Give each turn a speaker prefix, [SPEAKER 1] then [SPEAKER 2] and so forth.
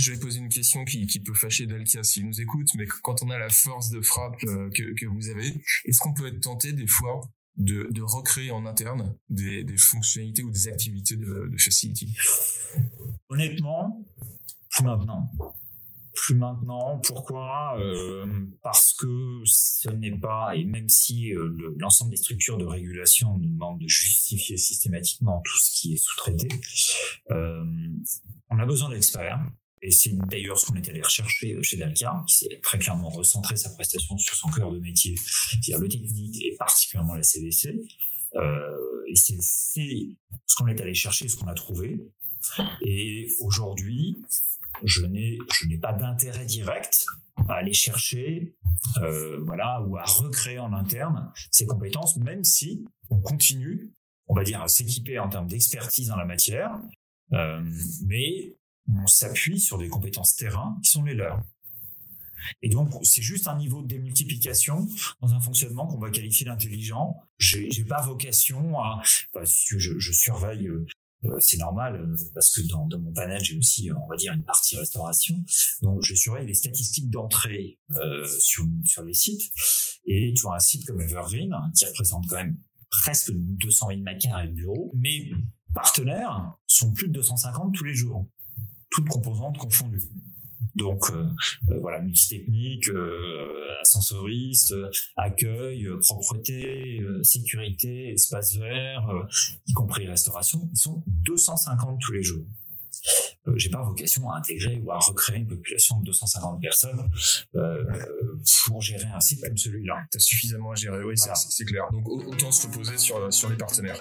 [SPEAKER 1] je vais poser une question qui, peut fâcher Dalkia s'il nous écoute, mais quand on a la force de frappe que, que vous avez, est-ce qu'on peut être tenté des fois de, recréer en interne des, fonctionnalités ou des activités de, de Facility
[SPEAKER 2] Honnêtement, maintenant plus maintenant. Pourquoi? Euh, Parce que ce n'est pas, et même si euh, l'ensemble des structures de régulation nous demandent de justifier systématiquement tout ce qui est sous-traité, euh, on a besoin d'experts. Et c'est d'ailleurs ce qu'on est allé rechercher chez Dalkia, qui s'est très clairement recentré sa prestation sur son cœur de métier, c'est-à-dire le technique et particulièrement la CVC. et c'est ce qu'on est allé chercher, ce qu'on a trouvé. Et aujourd'hui, je n'ai pas d'intérêt direct à aller chercher euh, voilà ou à recréer en interne ces compétences même si on continue on va dire à s'équiper en termes d'expertise dans la matière euh, mais on s'appuie sur des compétences terrain qui sont les leurs. Et donc, c'est juste un niveau de démultiplication dans un fonctionnement qu'on va qualifier d'intelligent. J'ai, pas vocation à, je, surveille euh, euh, c'est normal euh, parce que dans, mon panel j'ai aussi on va dire une partie restauration. Donc je surveille les statistiques d'entrée sur sur les sites. Et tu vois un site comme Evergreen qui représente quand même presque 200 000 maquins de bureaux mes partenaires sont plus de 250 tous les jours toutes composantes confondues donc euh, euh, voilà, multitechnique, euh, ascensoriste, accueil, propreté, sécurité, espace vert, y compris restauration, ils sont 250 tous les jours. Euh, j'ai pas vocation à intégrer ou à recréer une population de 250 personnes euh, pour gérer un site comme celui-là.
[SPEAKER 1] T'as suffisamment à gérer, oui, c'est clair. Donc autant se reposer sur, sur les partenaires.